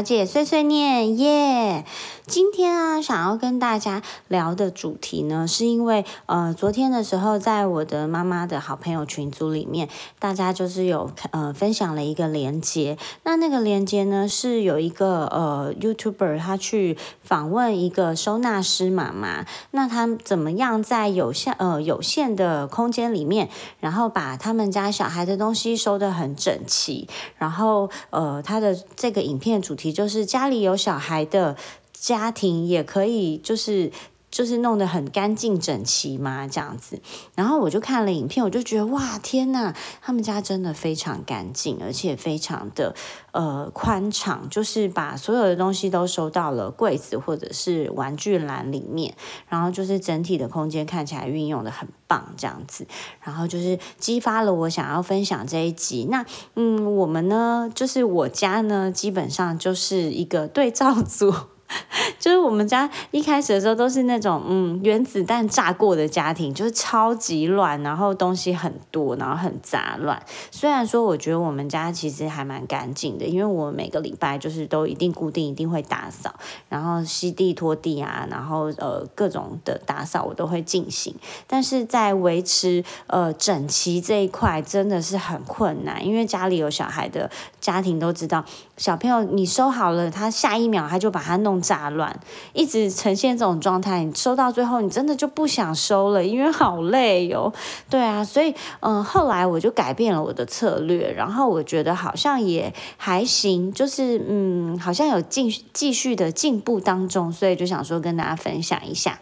小姐碎碎念耶！今天啊，想要跟大家聊的主题呢，是因为呃，昨天的时候，在我的妈妈的好朋友群组里面，大家就是有呃分享了一个连接。那那个连接呢，是有一个呃 YouTuber 他去访问一个收纳师妈妈，那他怎么样在有限呃有限的空间里面，然后把他们家小孩的东西收得很整齐，然后呃他的这个影片主题就是家里有小孩的。家庭也可以，就是就是弄得很干净整齐嘛，这样子。然后我就看了影片，我就觉得哇，天呐，他们家真的非常干净，而且非常的呃宽敞，就是把所有的东西都收到了柜子或者是玩具篮里面，然后就是整体的空间看起来运用的很棒，这样子。然后就是激发了我想要分享这一集。那嗯，我们呢，就是我家呢，基本上就是一个对照组。就是我们家一开始的时候都是那种嗯原子弹炸过的家庭，就是超级乱，然后东西很多，然后很杂乱。虽然说我觉得我们家其实还蛮干净的，因为我每个礼拜就是都一定固定一定会打扫，然后吸地拖地啊，然后呃各种的打扫我都会进行。但是在维持呃整齐这一块真的是很困难，因为家里有小孩的家庭都知道，小朋友你收好了，他下一秒他就把它弄。杂乱，一直呈现这种状态，你收到最后，你真的就不想收了，因为好累哦。对啊，所以嗯，后来我就改变了我的策略，然后我觉得好像也还行，就是嗯，好像有进继续的进步当中，所以就想说跟大家分享一下。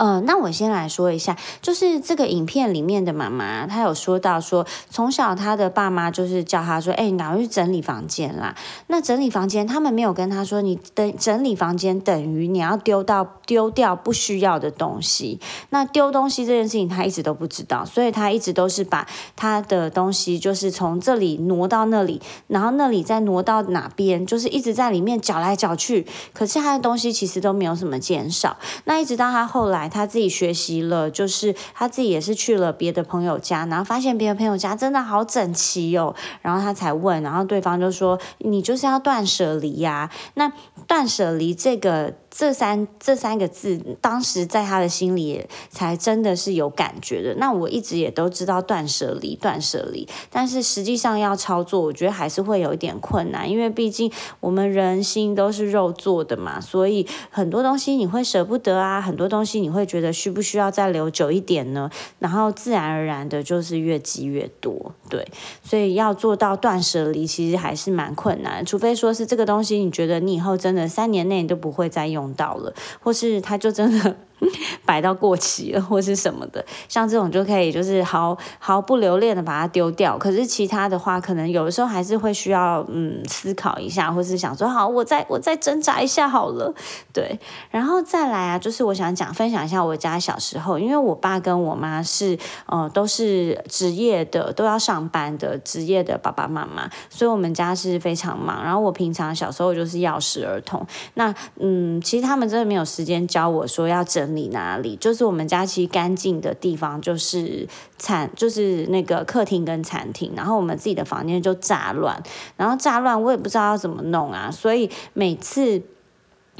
呃，那我先来说一下，就是这个影片里面的妈妈，她有说到说，从小她的爸妈就是叫她说，哎，你赶快去整理房间啦。那整理房间，他们没有跟她说，你等整理房间等于你要丢到丢掉不需要的东西。那丢东西这件事情，她一直都不知道，所以她一直都是把她的东西就是从这里挪到那里，然后那里再挪到哪边，就是一直在里面搅来搅去。可是她的东西其实都没有什么减少。那一直到她后来。他自己学习了，就是他自己也是去了别的朋友家，然后发现别的朋友家真的好整齐哦，然后他才问，然后对方就说：“你就是要断舍离呀？”那断舍离这个。这三这三个字，当时在他的心里才真的是有感觉的。那我一直也都知道断舍离，断舍离，但是实际上要操作，我觉得还是会有一点困难，因为毕竟我们人心都是肉做的嘛，所以很多东西你会舍不得啊，很多东西你会觉得需不需要再留久一点呢？然后自然而然的就是越积越多，对，所以要做到断舍离，其实还是蛮困难，除非说是这个东西，你觉得你以后真的三年内你都不会再用。到了，或是它就真的。摆到过期了或是什么的，像这种就可以就是毫毫不留恋的把它丢掉。可是其他的话，可能有的时候还是会需要嗯思考一下，或是想说好，我再我再挣扎一下好了。对，然后再来啊，就是我想讲分享一下我家小时候，因为我爸跟我妈是呃都是职业的，都要上班的职业的爸爸妈妈，所以我们家是非常忙。然后我平常小时候就是钥匙儿童，那嗯其实他们真的没有时间教我说要整。理哪里？就是我们家其实干净的地方，就是餐，就是那个客厅跟餐厅。然后我们自己的房间就炸乱，然后炸乱我也不知道要怎么弄啊。所以每次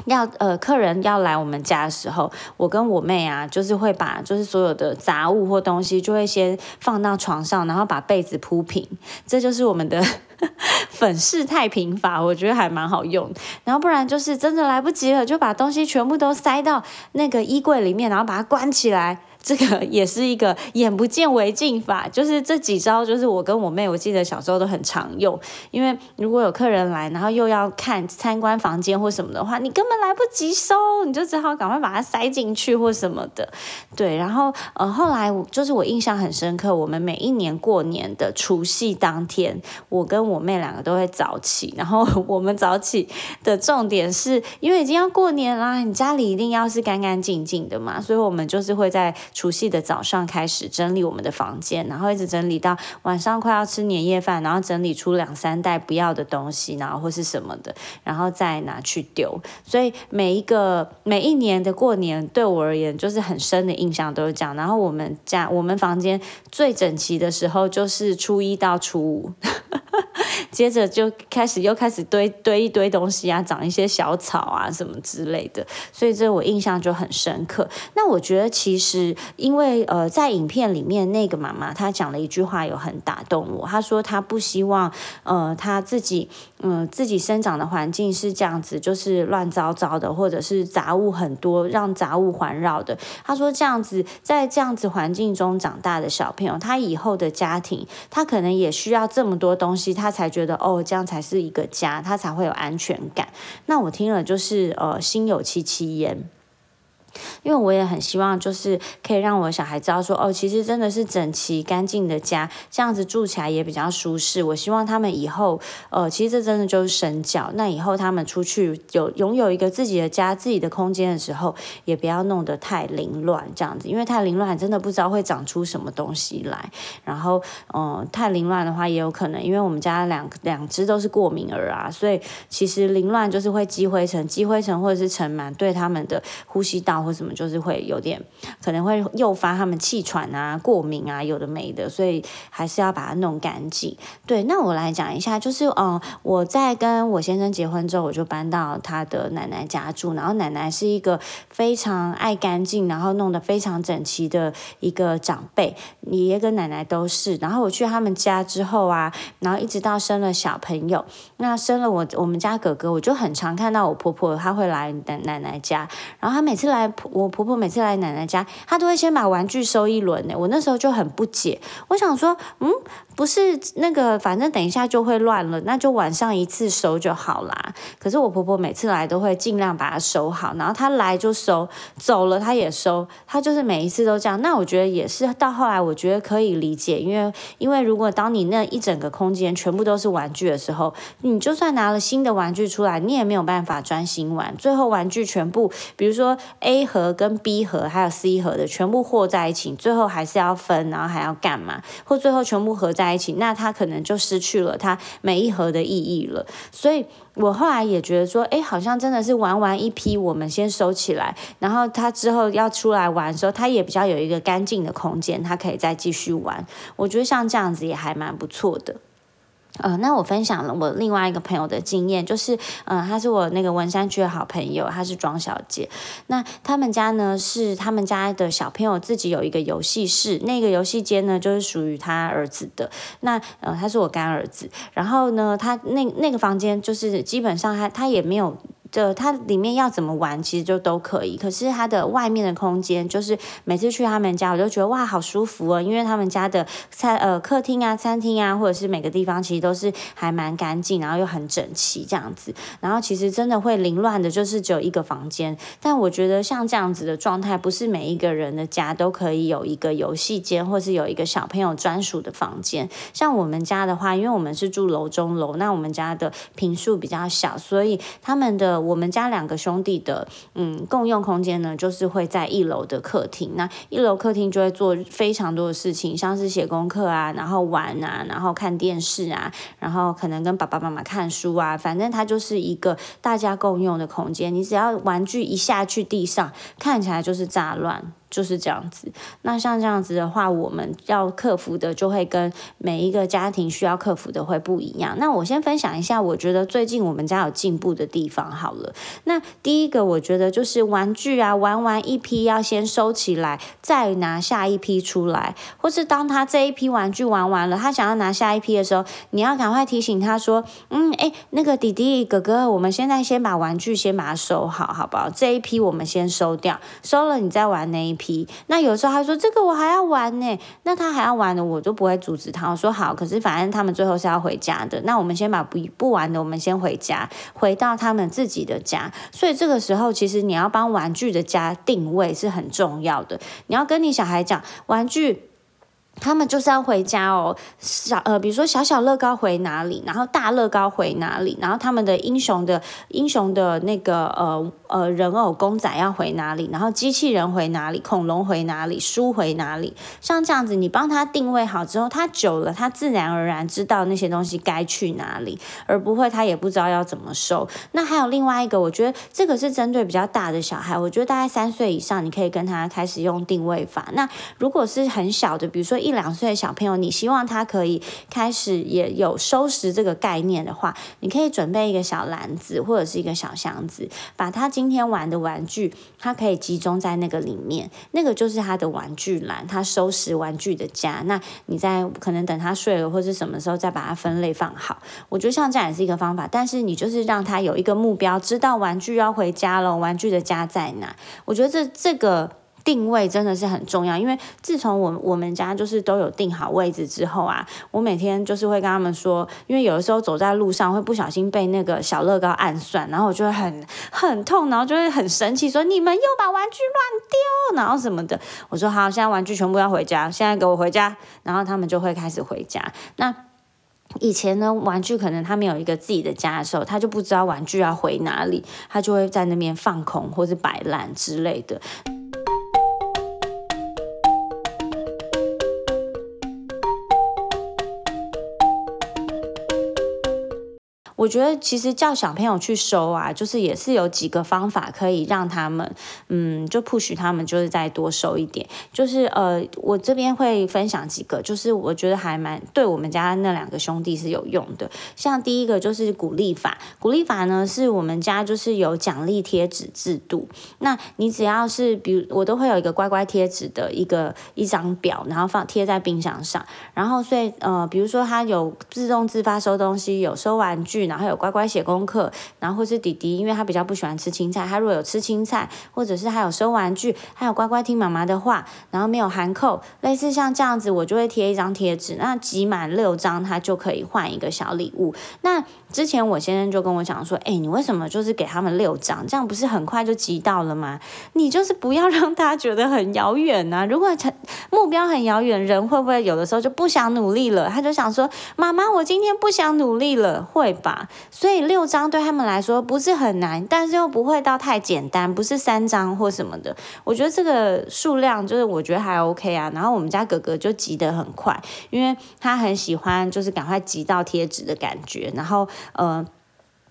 要呃客人要来我们家的时候，我跟我妹啊，就是会把就是所有的杂物或东西，就会先放到床上，然后把被子铺平。这就是我们的。粉饰太平法，我觉得还蛮好用。然后不然就是真的来不及了，就把东西全部都塞到那个衣柜里面，然后把它关起来。这个也是一个眼不见为净法，就是这几招，就是我跟我妹，我记得小时候都很常用。因为如果有客人来，然后又要看参观房间或什么的话，你根本来不及收，你就只好赶快把它塞进去或什么的。对，然后呃，后来就是我印象很深刻，我们每一年过年的除夕当天，我跟我妹两个都会早起，然后我们早起的重点是因为已经要过年啦，你家里一定要是干干净净的嘛，所以我们就是会在。除夕的早上开始整理我们的房间，然后一直整理到晚上快要吃年夜饭，然后整理出两三袋不要的东西，然后或是什么的，然后再拿去丢。所以每一个每一年的过年对我而言，就是很深的印象都是这样。然后我们家我们房间最整齐的时候就是初一到初五。接着就开始又开始堆堆一堆东西啊，长一些小草啊什么之类的，所以这我印象就很深刻。那我觉得其实因为呃，在影片里面那个妈妈她讲了一句话，有很打动我。她说她不希望呃她自己嗯自己生长的环境是这样子，就是乱糟糟的，或者是杂物很多，让杂物环绕的。她说这样子在这样子环境中长大的小朋友，他以后的家庭，他可能也需要这么多东西，他才觉觉得哦，这样才是一个家，他才会有安全感。那我听了就是呃，心有戚戚焉。因为我也很希望，就是可以让我小孩知道说，哦，其实真的是整齐干净的家，这样子住起来也比较舒适。我希望他们以后，呃，其实这真的就是神教。那以后他们出去有拥有一个自己的家、自己的空间的时候，也不要弄得太凌乱，这样子，因为太凌乱真的不知道会长出什么东西来。然后，嗯，太凌乱的话，也有可能，因为我们家两两只都是过敏儿啊，所以其实凌乱就是会积灰尘，积灰尘或者是尘螨，对他们的呼吸道。或什么就是会有点可能会诱发他们气喘啊、过敏啊，有的没的，所以还是要把它弄干净。对，那我来讲一下，就是嗯，我在跟我先生结婚之后，我就搬到他的奶奶家住，然后奶奶是一个非常爱干净，然后弄得非常整齐的一个长辈，爷爷跟奶奶都是。然后我去他们家之后啊，然后一直到生了小朋友，那生了我我们家哥哥，我就很常看到我婆婆，她会来奶奶奶家，然后她每次来。我婆婆每次来奶奶家，她都会先把玩具收一轮呢。我那时候就很不解，我想说，嗯。不是那个，反正等一下就会乱了，那就晚上一次收就好啦。可是我婆婆每次来都会尽量把它收好，然后她来就收，走了她也收，她就是每一次都这样。那我觉得也是，到后来我觉得可以理解，因为因为如果当你那一整个空间全部都是玩具的时候，你就算拿了新的玩具出来，你也没有办法专心玩。最后玩具全部，比如说 A 盒跟 B 盒还有 C 盒的全部和在一起，最后还是要分，然后还要干嘛？或最后全部合在。一起，那它可能就失去了它每一盒的意义了。所以我后来也觉得说，哎，好像真的是玩完一批，我们先收起来，然后他之后要出来玩的时候，他也比较有一个干净的空间，他可以再继续玩。我觉得像这样子也还蛮不错的。呃，那我分享了我另外一个朋友的经验，就是，嗯，他是我那个文山区的好朋友，他是庄小姐。那他们家呢是他们家的小朋友自己有一个游戏室，那个游戏间呢就是属于他儿子的。那呃，他是我干儿子，然后呢，他那那个房间就是基本上他他也没有。就它里面要怎么玩，其实就都可以。可是它的外面的空间，就是每次去他们家，我就觉得哇，好舒服哦。因为他们家的餐呃客厅啊、餐厅啊，或者是每个地方，其实都是还蛮干净，然后又很整齐这样子。然后其实真的会凌乱的，就是只有一个房间。但我觉得像这样子的状态，不是每一个人的家都可以有一个游戏间，或是有一个小朋友专属的房间。像我们家的话，因为我们是住楼中楼，那我们家的平数比较小，所以他们的。我们家两个兄弟的嗯共用空间呢，就是会在一楼的客厅。那一楼客厅就会做非常多的事情，像是写功课啊，然后玩啊，然后看电视啊，然后可能跟爸爸妈妈看书啊，反正它就是一个大家共用的空间。你只要玩具一下去地上，看起来就是杂乱。就是这样子。那像这样子的话，我们要克服的就会跟每一个家庭需要克服的会不一样。那我先分享一下，我觉得最近我们家有进步的地方好了。那第一个，我觉得就是玩具啊，玩完一批要先收起来，再拿下一批出来。或是当他这一批玩具玩完了，他想要拿下一批的时候，你要赶快提醒他说：“嗯，哎，那个弟弟哥哥，我们现在先把玩具先把它收好，好不好？这一批我们先收掉，收了你再玩那一。”皮那有时候他说这个我还要玩呢，那他还要玩的我就不会阻止他。我说好，可是反正他们最后是要回家的，那我们先把不不玩的我们先回家，回到他们自己的家。所以这个时候其实你要帮玩具的家定位是很重要的，你要跟你小孩讲玩具。他们就是要回家哦，小呃，比如说小小乐高回哪里，然后大乐高回哪里，然后他们的英雄的英雄的那个呃呃人偶公仔要回哪里，然后机器人回哪里，恐龙回哪里，书回哪里，像这样子，你帮他定位好之后，他久了，他自然而然知道那些东西该去哪里，而不会他也不知道要怎么收。那还有另外一个，我觉得这个是针对比较大的小孩，我觉得大概三岁以上，你可以跟他开始用定位法。那如果是很小的，比如说一两岁的小朋友，你希望他可以开始也有收拾这个概念的话，你可以准备一个小篮子或者是一个小箱子，把他今天玩的玩具，他可以集中在那个里面，那个就是他的玩具篮，他收拾玩具的家。那你在可能等他睡了或者什么时候再把它分类放好，我觉得像这样也是一个方法。但是你就是让他有一个目标，知道玩具要回家了，玩具的家在哪？我觉得这这个。定位真的是很重要，因为自从我我们家就是都有定好位置之后啊，我每天就是会跟他们说，因为有的时候走在路上会不小心被那个小乐高暗算，然后我就会很很痛，然后就会很生气，说你们又把玩具乱丢，然后什么的。我说好，现在玩具全部要回家，现在给我回家，然后他们就会开始回家。那以前呢，玩具可能他们有一个自己的家的时候，他就不知道玩具要回哪里，他就会在那边放空或是摆烂之类的。我觉得其实叫小朋友去收啊，就是也是有几个方法可以让他们，嗯，就 push 他们，就是再多收一点。就是呃，我这边会分享几个，就是我觉得还蛮对我们家那两个兄弟是有用的。像第一个就是鼓励法，鼓励法呢是我们家就是有奖励贴纸制度。那你只要是比如我都会有一个乖乖贴纸的一个一张表，然后放贴在冰箱上。然后所以呃，比如说他有自动自发收东西，有收玩具。然后有乖乖写功课，然后或是弟弟，因为他比较不喜欢吃青菜，他如果有吃青菜，或者是还有收玩具，还有乖乖听妈妈的话，然后没有含扣，类似像这样子，我就会贴一张贴纸，那集满六张，他就可以换一个小礼物。那之前我先生就跟我讲说，哎，你为什么就是给他们六张，这样不是很快就集到了吗？你就是不要让他觉得很遥远呐。如果成目标很遥远，人会不会有的时候就不想努力了？他就想说，妈妈，我今天不想努力了，会吧？所以六张对他们来说不是很难，但是又不会到太简单，不是三张或什么的。我觉得这个数量就是我觉得还 OK 啊。然后我们家哥哥就急得很快，因为他很喜欢就是赶快急到贴纸的感觉。然后呃。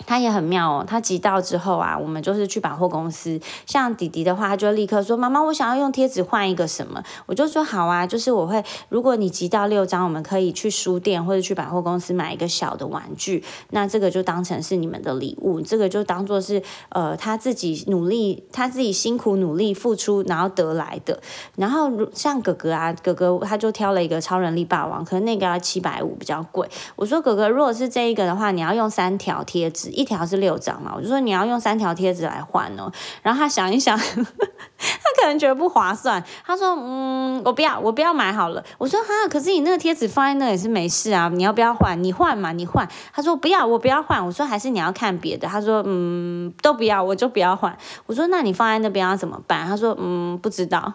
他也很妙哦，他集到之后啊，我们就是去百货公司。像弟弟的话，他就立刻说：“妈妈，我想要用贴纸换一个什么。”我就说：“好啊，就是我会，如果你集到六张，我们可以去书店或者去百货公司买一个小的玩具。那这个就当成是你们的礼物，这个就当做是呃他自己努力，他自己辛苦努力付出然后得来的。然后像哥哥啊，哥哥他就挑了一个超人力霸王，可能那个要七百五，比较贵。我说哥哥，如果是这一个的话，你要用三条贴纸。一条是六张嘛，我就说你要用三条贴纸来换哦。然后他想一想，他可能觉得不划算。他说：“嗯，我不要，我不要买好了。”我说：“哈，可是你那个贴纸放在那也是没事啊，你要不要换？你换嘛，你换。”他说：“不要，我不要换。”我说：“还是你要看别的。”他说：“嗯，都不要，我就不要换。”我说：“那你放在那边要怎么办？”他说：“嗯，不知道。”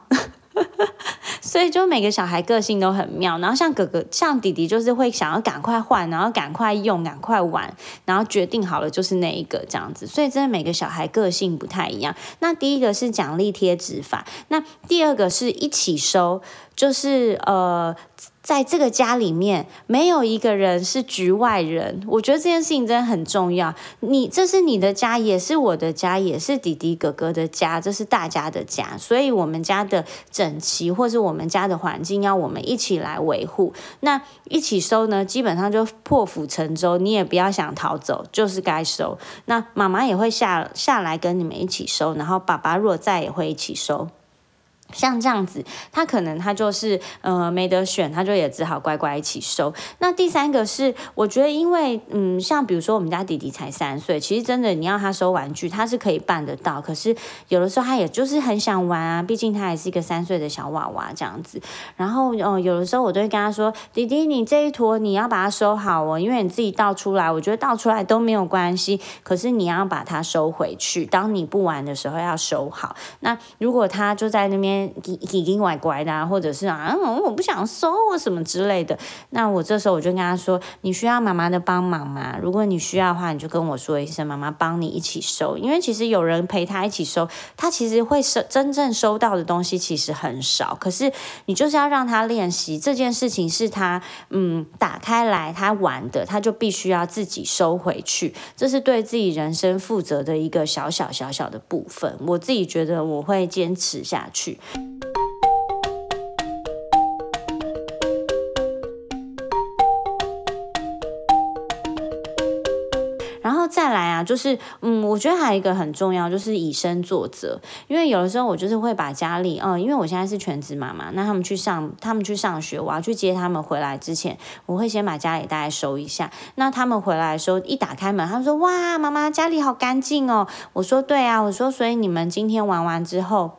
所以就每个小孩个性都很妙，然后像哥哥、像弟弟，就是会想要赶快换，然后赶快用、赶快玩，然后决定好了就是那一个这样子。所以真的每个小孩个性不太一样。那第一个是奖励贴纸法，那第二个是一起收，就是呃。在这个家里面，没有一个人是局外人。我觉得这件事情真的很重要。你这是你的家，也是我的家，也是弟弟哥哥的家，这是大家的家。所以，我们家的整齐，或是我们家的环境，要我们一起来维护。那一起收呢，基本上就破釜沉舟，你也不要想逃走，就是该收。那妈妈也会下下来跟你们一起收，然后爸爸若在也会一起收。像这样子，他可能他就是呃没得选，他就也只好乖乖一起收。那第三个是，我觉得因为嗯，像比如说我们家弟弟才三岁，其实真的你要他收玩具，他是可以办得到。可是有的时候他也就是很想玩啊，毕竟他还是一个三岁的小娃娃这样子。然后哦，有的时候我都会跟他说：“弟弟，你这一坨你要把它收好哦，因为你自己倒出来，我觉得倒出来都没有关系。可是你要把它收回去，当你不玩的时候要收好。那如果他就在那边。奇奇奇怪怪的，或者是啊，我不想收或什么之类的。那我这时候我就跟他说：“你需要妈妈的帮忙吗？如果你需要的话，你就跟我说一声，妈妈帮你一起收。因为其实有人陪他一起收，他其实会收真正收到的东西其实很少。可是你就是要让他练习这件事情，是他嗯打开来他玩的，他就必须要自己收回去。这是对自己人生负责的一个小小小小的部分。我自己觉得我会坚持下去。然后再来啊，就是嗯，我觉得还有一个很重要，就是以身作则。因为有的时候我就是会把家里，嗯，因为我现在是全职妈妈，那他们去上他们去上学，我要去接他们回来之前，我会先把家里大概收一下。那他们回来的时候，一打开门，他们说：“哇，妈妈家里好干净哦。”我说：“对啊。”我说：“所以你们今天玩完之后。”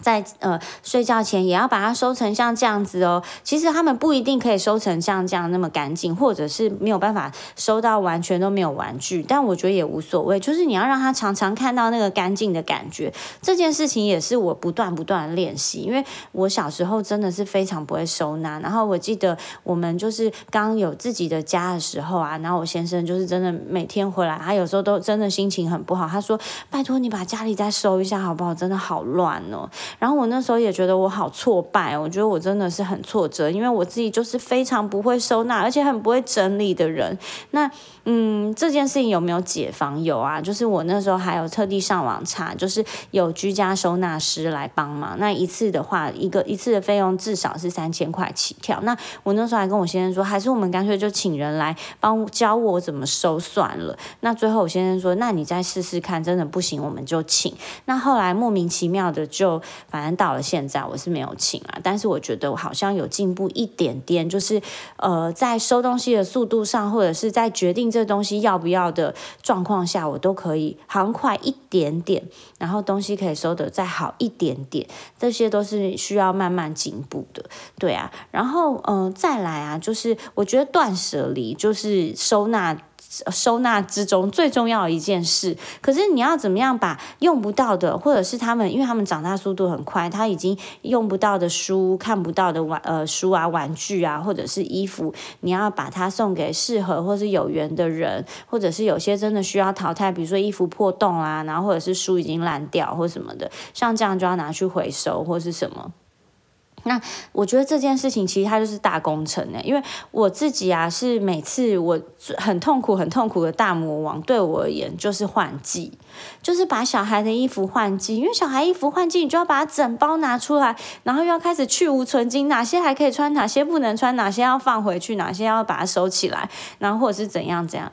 在呃睡觉前也要把它收成像这样子哦。其实他们不一定可以收成像这样那么干净，或者是没有办法收到完全都没有玩具。但我觉得也无所谓，就是你要让他常常看到那个干净的感觉。这件事情也是我不断不断的练习，因为我小时候真的是非常不会收纳。然后我记得我们就是刚有自己的家的时候啊，然后我先生就是真的每天回来，他有时候都真的心情很不好。他说：“拜托你把家里再收一下好不好？真的好乱哦。”然后我那时候也觉得我好挫败，我觉得我真的是很挫折，因为我自己就是非常不会收纳，而且很不会整理的人。那嗯，这件事情有没有解放？有啊，就是我那时候还有特地上网查，就是有居家收纳师来帮忙。那一次的话，一个一次的费用至少是三千块起跳。那我那时候还跟我先生说，还是我们干脆就请人来帮教我怎么收算了。那最后我先生说，那你再试试看，真的不行我们就请。那后来莫名其妙的就。反正到了现在，我是没有请啊，但是我觉得我好像有进步一点点，就是呃，在收东西的速度上，或者是在决定这这东西要不要的状况下，我都可以行快一点点，然后东西可以收的再好一点点，这些都是需要慢慢进步的，对啊，然后嗯，再来啊，就是我觉得断舍离就是收纳。收纳之中最重要的一件事，可是你要怎么样把用不到的，或者是他们，因为他们长大速度很快，他已经用不到的书、看不到的玩呃书啊、玩具啊，或者是衣服，你要把它送给适合或是有缘的人，或者是有些真的需要淘汰，比如说衣服破洞啊，然后或者是书已经烂掉或什么的，像这样就要拿去回收或是什么。那我觉得这件事情其实它就是大工程呢，因为我自己啊是每次我很痛苦、很痛苦的大魔王，对我而言就是换季，就是把小孩的衣服换季，因为小孩衣服换季，你就要把它整包拿出来，然后又要开始去无存精，哪些还可以穿，哪些不能穿，哪些要放回去，哪些要把它收起来，然后或者是怎样怎样，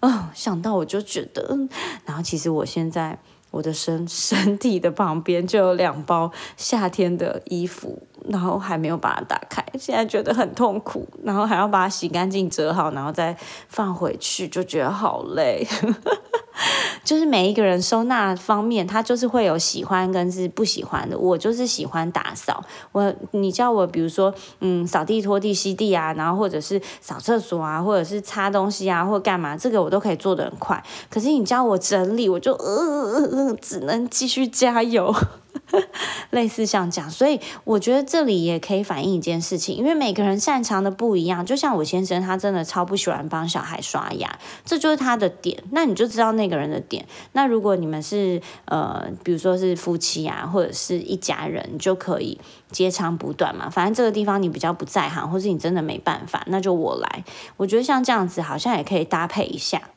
哦，想到我就觉得，然后其实我现在。我的身身体的旁边就有两包夏天的衣服，然后还没有把它打开，现在觉得很痛苦，然后还要把它洗干净、折好，然后再放回去，就觉得好累。就是每一个人收纳方面，他就是会有喜欢跟是不喜欢的。我就是喜欢打扫，我你叫我比如说，嗯，扫地、拖地、吸地啊，然后或者是扫厕所啊，或者是擦东西啊，或干嘛，这个我都可以做的很快。可是你叫我整理，我就呃，只能继续加油。类似像这样，所以我觉得这里也可以反映一件事情，因为每个人擅长的不一样。就像我先生，他真的超不喜欢帮小孩刷牙，这就是他的点。那你就知道那个人的点。那如果你们是呃，比如说是夫妻啊，或者是一家人，就可以接长补短嘛。反正这个地方你比较不在行，或是你真的没办法，那就我来。我觉得像这样子，好像也可以搭配一下。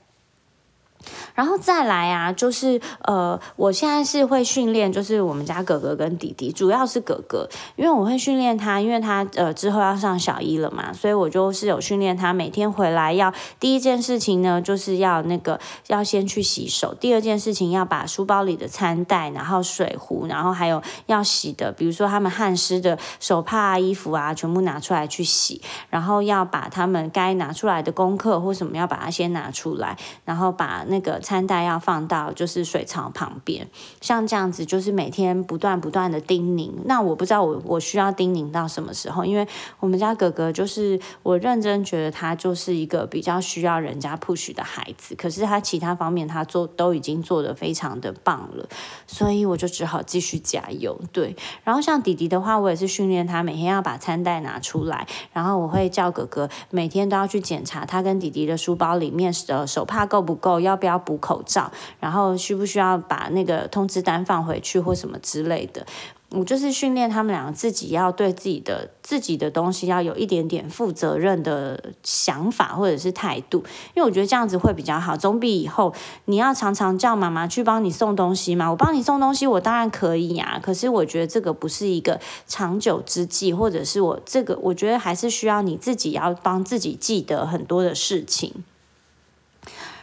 然后再来啊，就是呃，我现在是会训练，就是我们家哥哥跟弟弟，主要是哥哥，因为我会训练他，因为他呃之后要上小一了嘛，所以我就是有训练他，每天回来要第一件事情呢，就是要那个要先去洗手，第二件事情要把书包里的餐袋，然后水壶，然后还有要洗的，比如说他们汗湿的手帕啊、衣服啊，全部拿出来去洗，然后要把他们该拿出来的功课或什么要把它先拿出来，然后把那那个。餐袋要放到就是水槽旁边，像这样子就是每天不断不断的叮咛。那我不知道我我需要叮咛到什么时候，因为我们家哥哥就是我认真觉得他就是一个比较需要人家 push 的孩子，可是他其他方面他做都已经做得非常的棒了，所以我就只好继续加油。对，然后像弟弟的话，我也是训练他每天要把餐袋拿出来，然后我会叫哥哥每天都要去检查他跟弟弟的书包里面的手帕够不够，要要补。口罩，然后需不需要把那个通知单放回去或什么之类的？我就是训练他们两个自己要对自己的自己的东西要有一点点负责任的想法或者是态度，因为我觉得这样子会比较好，总比以后你要常常叫妈妈去帮你送东西嘛。我帮你送东西，我当然可以啊，可是我觉得这个不是一个长久之计，或者是我这个我觉得还是需要你自己要帮自己记得很多的事情。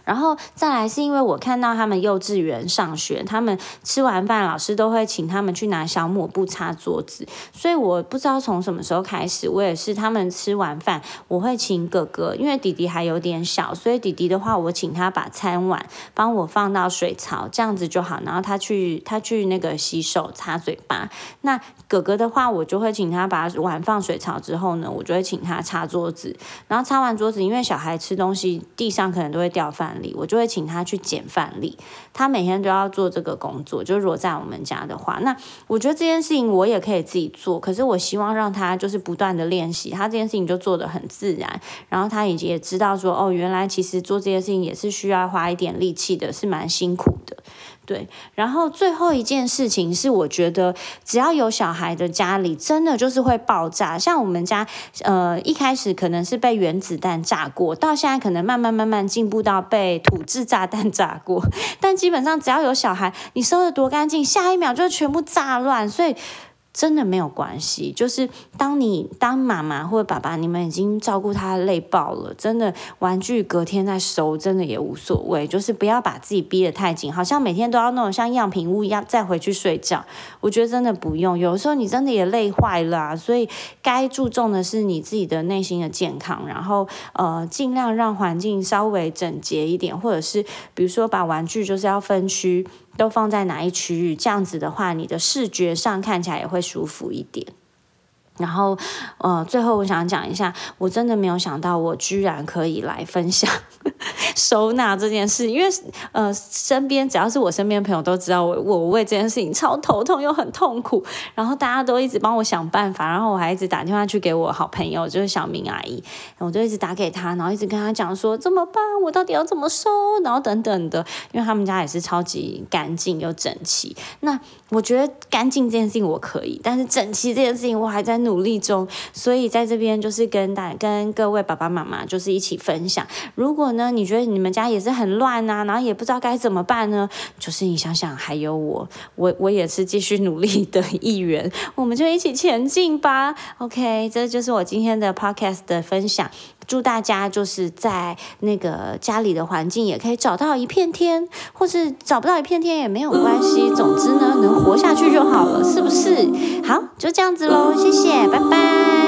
然后再来是因为我看到他们幼稚园上学，他们吃完饭老师都会请他们去拿小抹布擦桌子，所以我不知道从什么时候开始，我也是他们吃完饭，我会请哥哥，因为弟弟还有点小，所以弟弟的话我请他把餐碗帮我放到水槽，这样子就好，然后他去他去那个洗手擦嘴巴。那哥哥的话，我就会请他把碗放水槽之后呢，我就会请他擦桌子，然后擦完桌子，因为小孩吃东西地上可能都会掉饭。我就会请他去捡饭粒，他每天都要做这个工作。就是如果在我们家的话，那我觉得这件事情我也可以自己做。可是我希望让他就是不断的练习，他这件事情就做得很自然。然后他也也知道说，哦，原来其实做这件事情也是需要花一点力气的，是蛮辛苦的。对，然后最后一件事情是，我觉得只要有小孩的家里，真的就是会爆炸。像我们家，呃，一开始可能是被原子弹炸过，到现在可能慢慢慢慢进步到被土制炸弹炸过。但基本上只要有小孩，你收的多干净，下一秒就全部炸乱。所以。真的没有关系，就是当你当妈妈或者爸爸，你们已经照顾他累爆了，真的玩具隔天再收，真的也无所谓。就是不要把自己逼得太紧，好像每天都要弄得像样品屋一样再回去睡觉。我觉得真的不用，有时候你真的也累坏了，所以该注重的是你自己的内心的健康，然后呃尽量让环境稍微整洁一点，或者是比如说把玩具就是要分区。都放在哪一区域？这样子的话，你的视觉上看起来也会舒服一点。然后，呃，最后我想讲一下，我真的没有想到，我居然可以来分享 收纳这件事，因为呃，身边只要是我身边的朋友都知道，我我为这件事情超头痛又很痛苦，然后大家都一直帮我想办法，然后我还一直打电话去给我好朋友，就是小明阿姨，我就一直打给他，然后一直跟他讲说怎么办，我到底要怎么收，然后等等的，因为他们家也是超级干净又整齐。那我觉得干净这件事情我可以，但是整齐这件事情我还在。努力中，所以在这边就是跟大跟各位爸爸妈妈就是一起分享。如果呢，你觉得你们家也是很乱啊，然后也不知道该怎么办呢？就是你想想，还有我，我我也是继续努力的一员，我们就一起前进吧。OK，这就是我今天的 Podcast 的分享。祝大家就是在那个家里的环境也可以找到一片天，或是找不到一片天也没有关系。总之呢，能活下去就好了，是不是？好，就这样子喽，谢谢，拜拜。